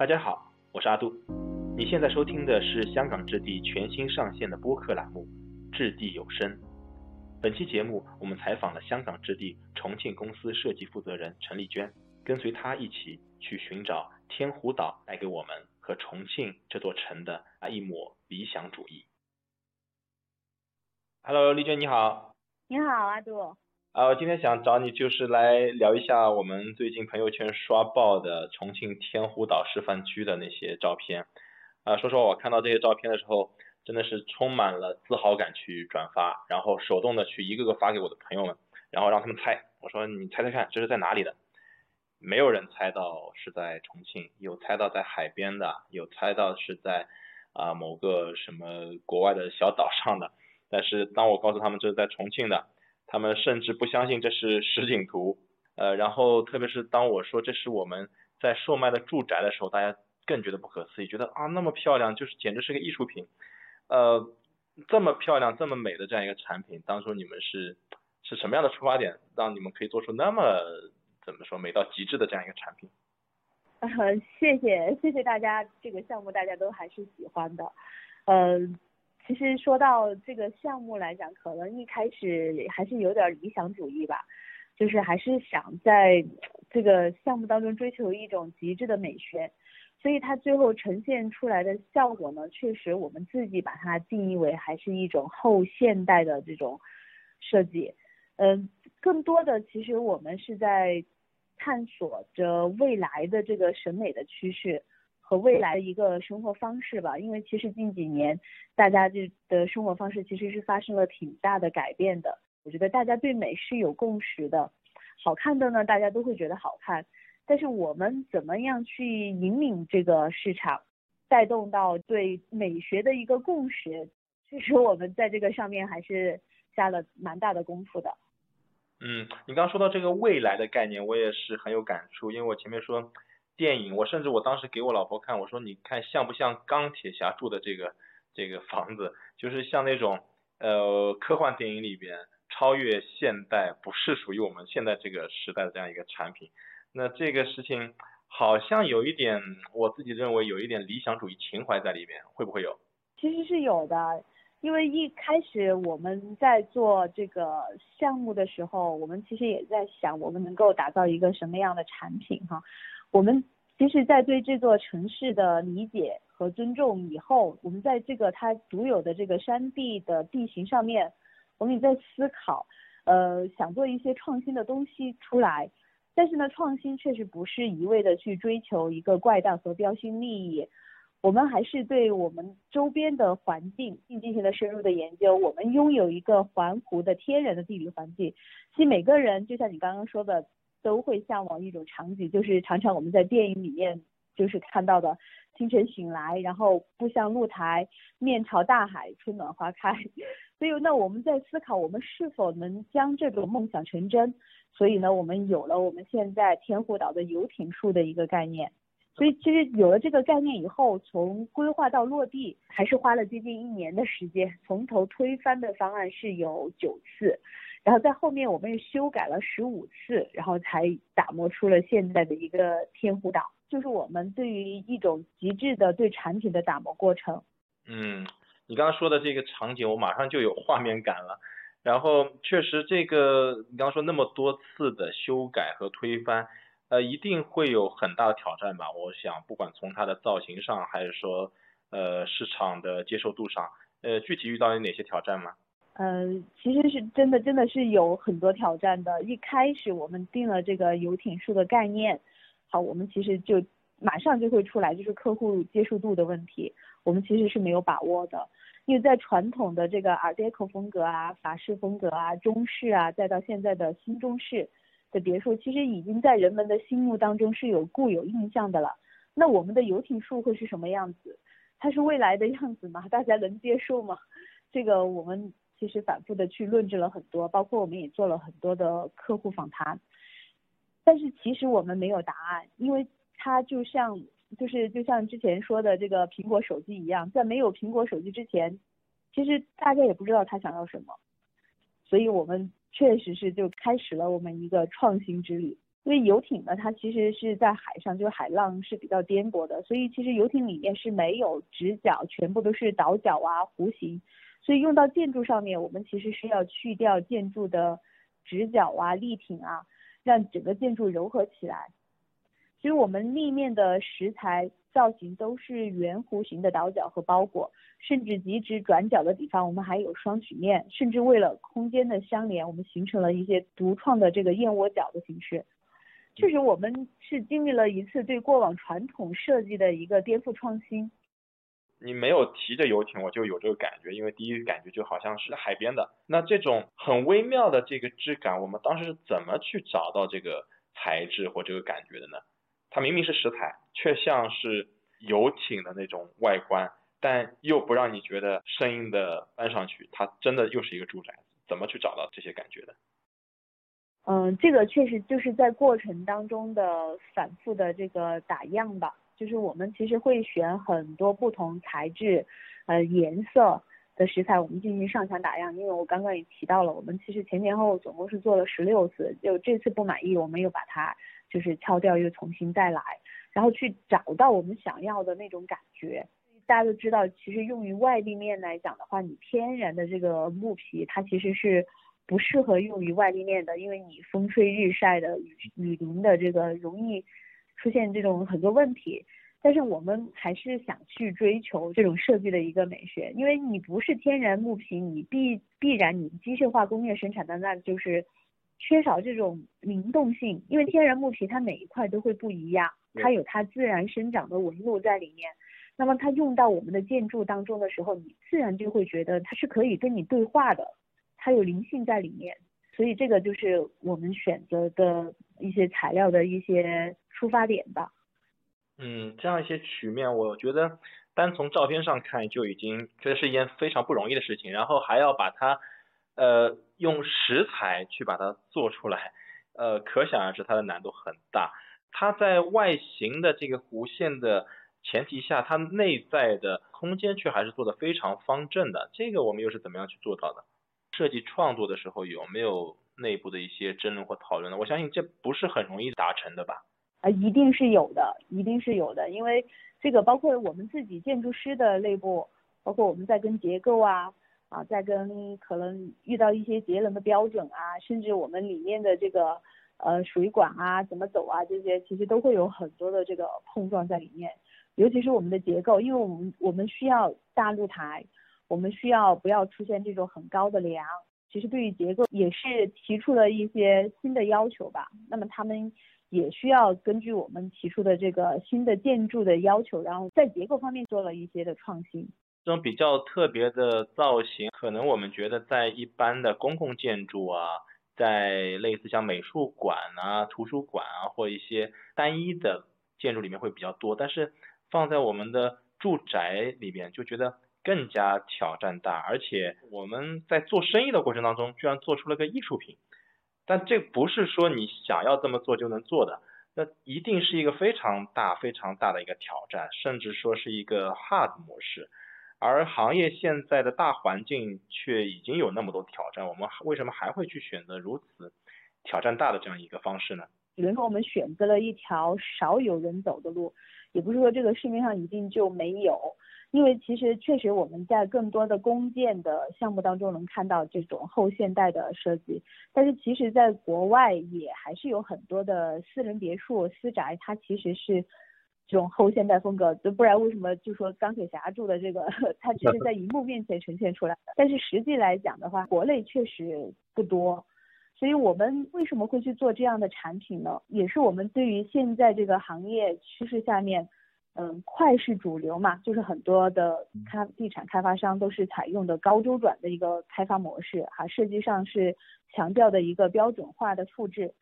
大家好，我是阿杜。你现在收听的是香港置地全新上线的播客栏目《置地有声》。本期节目，我们采访了香港置地重庆公司设计负责人陈丽娟，跟随她一起去寻找天湖岛带给我们和重庆这座城的啊一抹理想主义。Hello，丽娟你好。你好，阿杜。啊，我今天想找你就是来聊一下我们最近朋友圈刷爆的重庆天湖岛示范区的那些照片。啊，说实话，我看到这些照片的时候，真的是充满了自豪感去转发，然后手动的去一个个发给我的朋友们，然后让他们猜。我说你猜猜看，这是在哪里的？没有人猜到是在重庆，有猜到在海边的，有猜到是在啊某个什么国外的小岛上的。但是当我告诉他们这是在重庆的。他们甚至不相信这是实景图，呃，然后特别是当我说这是我们在售卖的住宅的时候，大家更觉得不可思议，觉得啊那么漂亮，就是简直是个艺术品，呃，这么漂亮、这么美的这样一个产品，当初你们是是什么样的出发点，让你们可以做出那么怎么说美到极致的这样一个产品？呃，谢谢谢谢大家，这个项目大家都还是喜欢的，嗯。其实说到这个项目来讲，可能一开始还是有点理想主义吧，就是还是想在这个项目当中追求一种极致的美学，所以它最后呈现出来的效果呢，确实我们自己把它定义为还是一种后现代的这种设计。嗯，更多的其实我们是在探索着未来的这个审美的趋势。和未来的一个生活方式吧，因为其实近几年大家这的生活方式其实是发生了挺大的改变的。我觉得大家对美是有共识的，好看的呢大家都会觉得好看，但是我们怎么样去引领这个市场，带动到对美学的一个共识，其实我们在这个上面还是下了蛮大的功夫的。嗯，你刚刚说到这个未来的概念，我也是很有感触，因为我前面说。电影，我甚至我当时给我老婆看，我说你看像不像钢铁侠住的这个这个房子，就是像那种呃科幻电影里边超越现代，不是属于我们现在这个时代的这样一个产品。那这个事情好像有一点，我自己认为有一点理想主义情怀在里面，会不会有？其实是有的，因为一开始我们在做这个项目的时候，我们其实也在想我们能够打造一个什么样的产品哈。我们其实，在对这座城市的理解和尊重以后，我们在这个它独有的这个山地的地形上面，我们也在思考，呃，想做一些创新的东西出来。但是呢，创新确实不是一味的去追求一个怪诞和标新立异，我们还是对我们周边的环境进行了深入的研究。我们拥有一个环湖的天然的地理环境，其实每个人就像你刚刚说的。都会向往一种场景，就是常常我们在电影里面就是看到的，清晨醒来，然后步向露台，面朝大海，春暖花开。所以那，我们在思考我们是否能将这种梦想成真。所以呢，我们有了我们现在天湖岛的游艇树的一个概念。所以其实有了这个概念以后，从规划到落地，还是花了接近一年的时间，从头推翻的方案是有九次。然后在后面我们又修改了十五次，然后才打磨出了现在的一个天湖岛，就是我们对于一种极致的对产品的打磨过程。嗯，你刚刚说的这个场景，我马上就有画面感了。然后确实这个你刚刚说那么多次的修改和推翻，呃，一定会有很大的挑战吧？我想不管从它的造型上，还是说呃市场的接受度上，呃，具体遇到有哪些挑战吗？嗯，其实是真的，真的是有很多挑战的。一开始我们定了这个游艇树的概念，好，我们其实就马上就会出来，就是客户接受度的问题，我们其实是没有把握的。因为在传统的这个 Art Deco 风格啊、法式风格啊、中式啊，再到现在的新中式的别墅，其实已经在人们的心目当中是有固有印象的了。那我们的游艇树会是什么样子？它是未来的样子吗？大家能接受吗？这个我们。其实反复的去论证了很多，包括我们也做了很多的客户访谈，但是其实我们没有答案，因为它就像就是就像之前说的这个苹果手机一样，在没有苹果手机之前，其实大家也不知道他想要什么，所以我们确实是就开始了我们一个创新之旅。因为游艇呢，它其实是在海上，就是海浪是比较颠簸的，所以其实游艇里面是没有直角，全部都是倒角啊、弧形，所以用到建筑上面，我们其实是要去掉建筑的直角啊、立挺啊，让整个建筑柔和起来。所以我们立面的石材造型都是圆弧形的倒角和包裹，甚至极直转角的地方，我们还有双曲面，甚至为了空间的相连，我们形成了一些独创的这个燕窝角的形式。确实，我们是经历了一次对过往传统设计的一个颠覆创新。你没有提着游艇，我就有这个感觉，因为第一感觉就好像是海边的。那这种很微妙的这个质感，我们当时是怎么去找到这个材质或这个感觉的呢？它明明是石材，却像是游艇的那种外观，但又不让你觉得生硬的搬上去，它真的又是一个住宅。怎么去找到这些感觉的？嗯，这个确实就是在过程当中的反复的这个打样吧，就是我们其实会选很多不同材质、呃颜色的石材，我们进行上墙打样。因为我刚刚也提到了，我们其实前前后后总共是做了十六次，就这次不满意，我们又把它就是敲掉，又重新再来，然后去找到我们想要的那种感觉。大家都知道，其实用于外立面来讲的话，你天然的这个木皮，它其实是。不适合用于外立面的，因为你风吹日晒的雨雨淋的这个容易出现这种很多问题。但是我们还是想去追求这种设计的一个美学，因为你不是天然木皮，你必必然你机械化工业生产的那就是缺少这种灵动性。因为天然木皮它每一块都会不一样，它有它自然生长的纹路在里面。那么它用到我们的建筑当中的时候，你自然就会觉得它是可以跟你对话的。它有灵性在里面，所以这个就是我们选择的一些材料的一些出发点吧。嗯，这样一些曲面，我觉得单从照片上看就已经这是一件非常不容易的事情，然后还要把它呃用石材去把它做出来，呃，可想而知它的难度很大。它在外形的这个弧线的前提下，它内在的空间却还是做的非常方正的，这个我们又是怎么样去做到的？设计创作的时候有没有内部的一些争论或讨论呢？我相信这不是很容易达成的吧？啊，一定是有的，一定是有的，因为这个包括我们自己建筑师的内部，包括我们在跟结构啊啊，在跟可能遇到一些节能的标准啊，甚至我们里面的这个呃水管啊怎么走啊这些，其实都会有很多的这个碰撞在里面，尤其是我们的结构，因为我们我们需要大露台。我们需要不要出现这种很高的梁？其实对于结构也是提出了一些新的要求吧。那么他们也需要根据我们提出的这个新的建筑的要求，然后在结构方面做了一些的创新。这种比较特别的造型，可能我们觉得在一般的公共建筑啊，在类似像美术馆啊、图书馆啊或一些单一的建筑里面会比较多，但是放在我们的住宅里面就觉得。更加挑战大，而且我们在做生意的过程当中，居然做出了个艺术品，但这不是说你想要这么做就能做的，那一定是一个非常大、非常大的一个挑战，甚至说是一个 hard 模式。而行业现在的大环境却已经有那么多挑战，我们为什么还会去选择如此挑战大的这样一个方式呢？比如说，我们选择了一条少有人走的路，也不是说这个市面上一定就没有。因为其实确实我们在更多的公建的项目当中能看到这种后现代的设计，但是其实在国外也还是有很多的私人别墅、私宅，它其实是这种后现代风格，就不然为什么就说钢铁侠住的这个，它只是在荧幕面前呈现出来的，但是实际来讲的话，国内确实不多，所以我们为什么会去做这样的产品呢？也是我们对于现在这个行业趋势下面。嗯，快是主流嘛，就是很多的开地产开发商都是采用的高周转的一个开发模式，哈，设计上是强调的一个标准化的复制。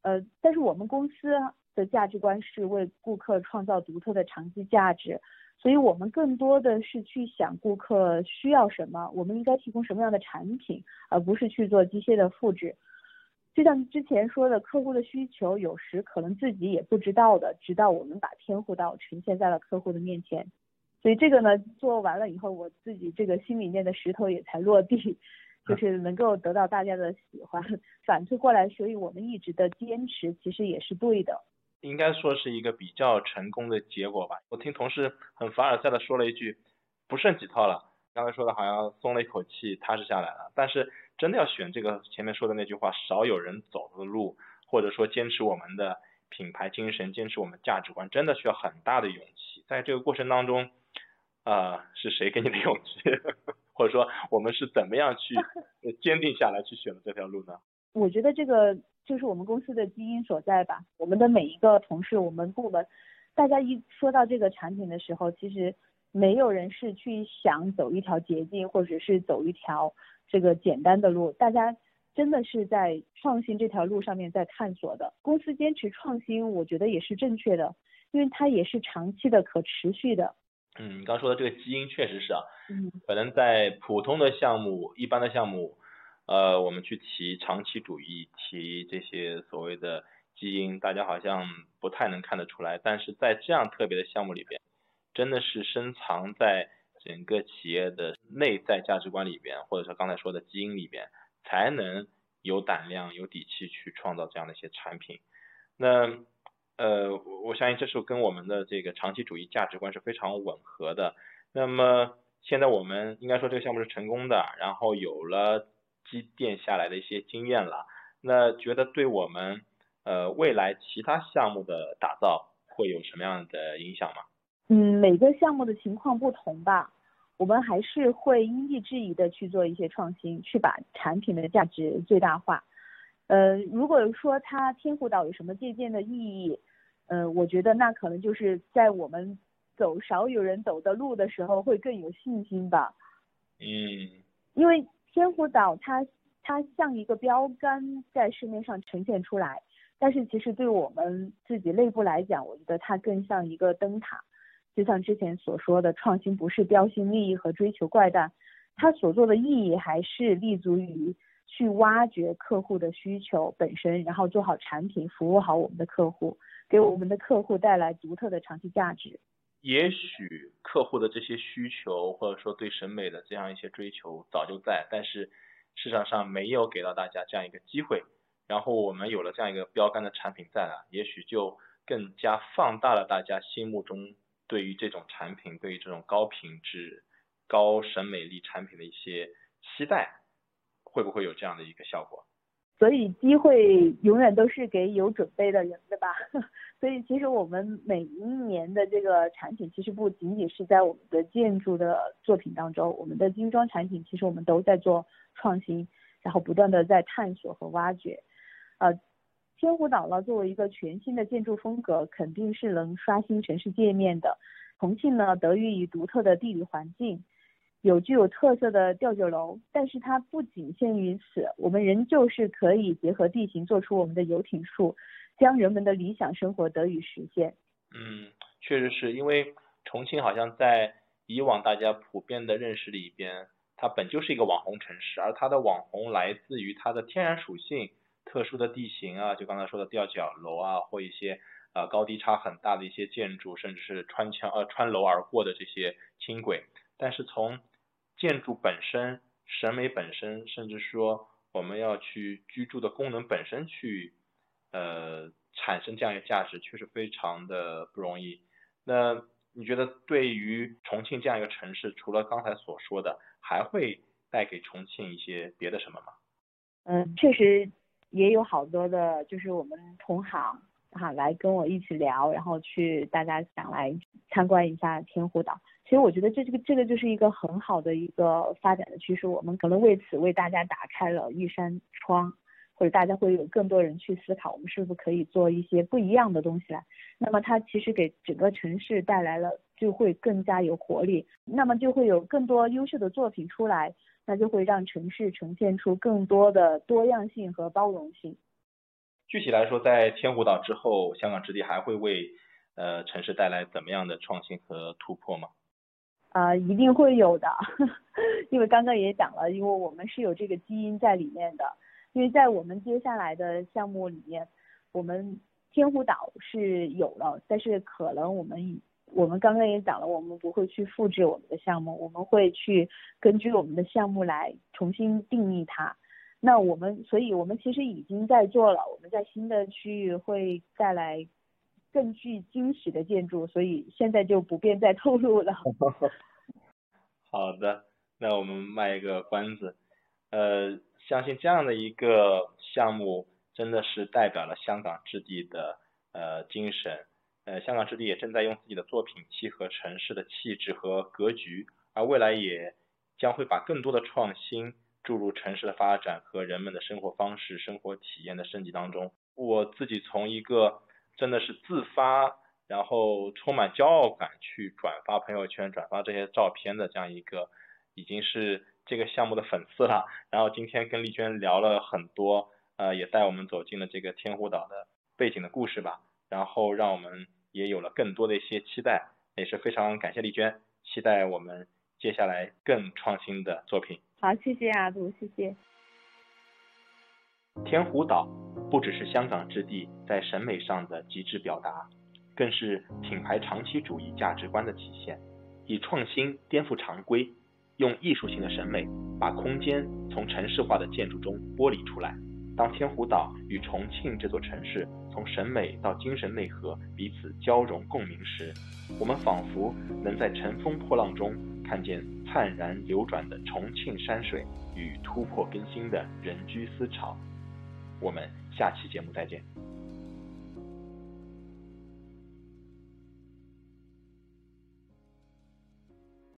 呃，但是我们公司的价值观是为顾客创造独特的长期价值，所以我们更多的是去想顾客需要什么，我们应该提供什么样的产品，而不是去做机械的复制。就像之前说的，客户的需求有时可能自己也不知道的，直到我们把天户道呈现在了客户的面前。所以这个呢，做完了以后，我自己这个心里面的石头也才落地。就是能够得到大家的喜欢。反推过来，所以我们一直的坚持其实也是对的。应该说是一个比较成功的结果吧。我听同事很凡尔赛的说了一句，不剩几套了。刚才说的好像松了一口气，踏实下来了。但是真的要选这个前面说的那句话，少有人走的路，或者说坚持我们的品牌精神，坚持我们价值观，真的需要很大的勇气。在这个过程当中，啊，是谁给你的勇气？或者说我们是怎么样去 坚定下来去选的这条路呢？我觉得这个。就是我们公司的基因所在吧。我们的每一个同事，我们部门，大家一说到这个产品的时候，其实没有人是去想走一条捷径，或者是走一条这个简单的路。大家真的是在创新这条路上面在探索的。公司坚持创新，我觉得也是正确的，因为它也是长期的、可持续的。嗯，你刚说的这个基因确实是啊。嗯。可能在普通的项目、一般的项目。呃，我们去提长期主义，提这些所谓的基因，大家好像不太能看得出来。但是在这样特别的项目里边，真的是深藏在整个企业的内在价值观里边，或者说刚才说的基因里边，才能有胆量、有底气去创造这样的一些产品。那呃，我相信这是跟我们的这个长期主义价值观是非常吻合的。那么现在我们应该说这个项目是成功的，然后有了。积淀下来的一些经验了，那觉得对我们呃未来其他项目的打造会有什么样的影响吗？嗯，每个项目的情况不同吧，我们还是会因地制宜的去做一些创新，去把产品的价值最大化。呃，如果说它天湖岛有什么借鉴的意义，呃，我觉得那可能就是在我们走少有人走的路的时候会更有信心吧。嗯，因为。天湖岛它它像一个标杆在市面上呈现出来，但是其实对我们自己内部来讲，我觉得它更像一个灯塔。就像之前所说的，创新不是标新立异和追求怪诞，它所做的意义还是立足于去挖掘客户的需求本身，然后做好产品，服务好我们的客户，给我们的客户带来独特的长期价值。也许客户的这些需求，或者说对审美的这样一些追求早就在，但是市场上没有给到大家这样一个机会。然后我们有了这样一个标杆的产品在了，也许就更加放大了大家心目中对于这种产品、对于这种高品质、高审美力产品的一些期待，会不会有这样的一个效果？所以机会永远都是给有准备的人的吧。所以其实我们每一年的这个产品，其实不仅仅是在我们的建筑的作品当中，我们的精装产品其实我们都在做创新，然后不断的在探索和挖掘。呃，天湖岛呢作为一个全新的建筑风格，肯定是能刷新城市界面的。重庆呢得益于独特的地理环境。有具有特色的吊脚楼，但是它不仅限于此，我们仍旧是可以结合地形做出我们的游艇树，将人们的理想生活得以实现。嗯，确实是因为重庆好像在以往大家普遍的认识里边，它本就是一个网红城市，而它的网红来自于它的天然属性、特殊的地形啊，就刚才说的吊脚楼啊，或一些呃高低差很大的一些建筑，甚至是穿墙呃穿楼而过的这些轻轨，但是从建筑本身、审美本身，甚至说我们要去居住的功能本身去，呃，产生这样一个价值，确实非常的不容易。那你觉得对于重庆这样一个城市，除了刚才所说的，还会带给重庆一些别的什么吗？嗯，确实也有好多的，就是我们同行哈来跟我一起聊，然后去大家想来参观一下天湖岛。其实我觉得这这个这个就是一个很好的一个发展的趋势，我们可能为此为大家打开了一扇窗，或者大家会有更多人去思考，我们是不是可以做一些不一样的东西来。那么它其实给整个城市带来了就会更加有活力，那么就会有更多优秀的作品出来，那就会让城市呈现出更多的多样性和包容性。具体来说，在天湖岛之后，香港置地还会为呃城市带来怎么样的创新和突破吗？啊，一定会有的，因为刚刚也讲了，因为我们是有这个基因在里面的。因为在我们接下来的项目里面，我们天湖岛是有了，但是可能我们我们刚刚也讲了，我们不会去复制我们的项目，我们会去根据我们的项目来重新定义它。那我们，所以我们其实已经在做了，我们在新的区域会带来更具惊喜的建筑，所以现在就不便再透露了。好的，那我们卖一个关子，呃，相信这样的一个项目真的是代表了香港置地的呃精神，呃，香港置地也正在用自己的作品契合城市的气质和格局，而未来也将会把更多的创新。注入城市的发展和人们的生活方式、生活体验的升级当中。我自己从一个真的是自发，然后充满骄傲感去转发朋友圈、转发这些照片的这样一个，已经是这个项目的粉丝了。然后今天跟丽娟聊了很多，呃，也带我们走进了这个天湖岛的背景的故事吧。然后让我们也有了更多的一些期待，也是非常感谢丽娟，期待我们接下来更创新的作品。好，谢谢阿杜，谢谢。天湖岛不只是香港之地在审美上的极致表达，更是品牌长期主义价值观的体现。以创新颠覆常规，用艺术性的审美把空间从城市化的建筑中剥离出来。当天湖岛与重庆这座城市从审美到精神内核彼此交融共鸣时，我们仿佛能在乘风破浪中。看见灿然流转的重庆山水与突破更新的人居思潮，我们下期节目再见。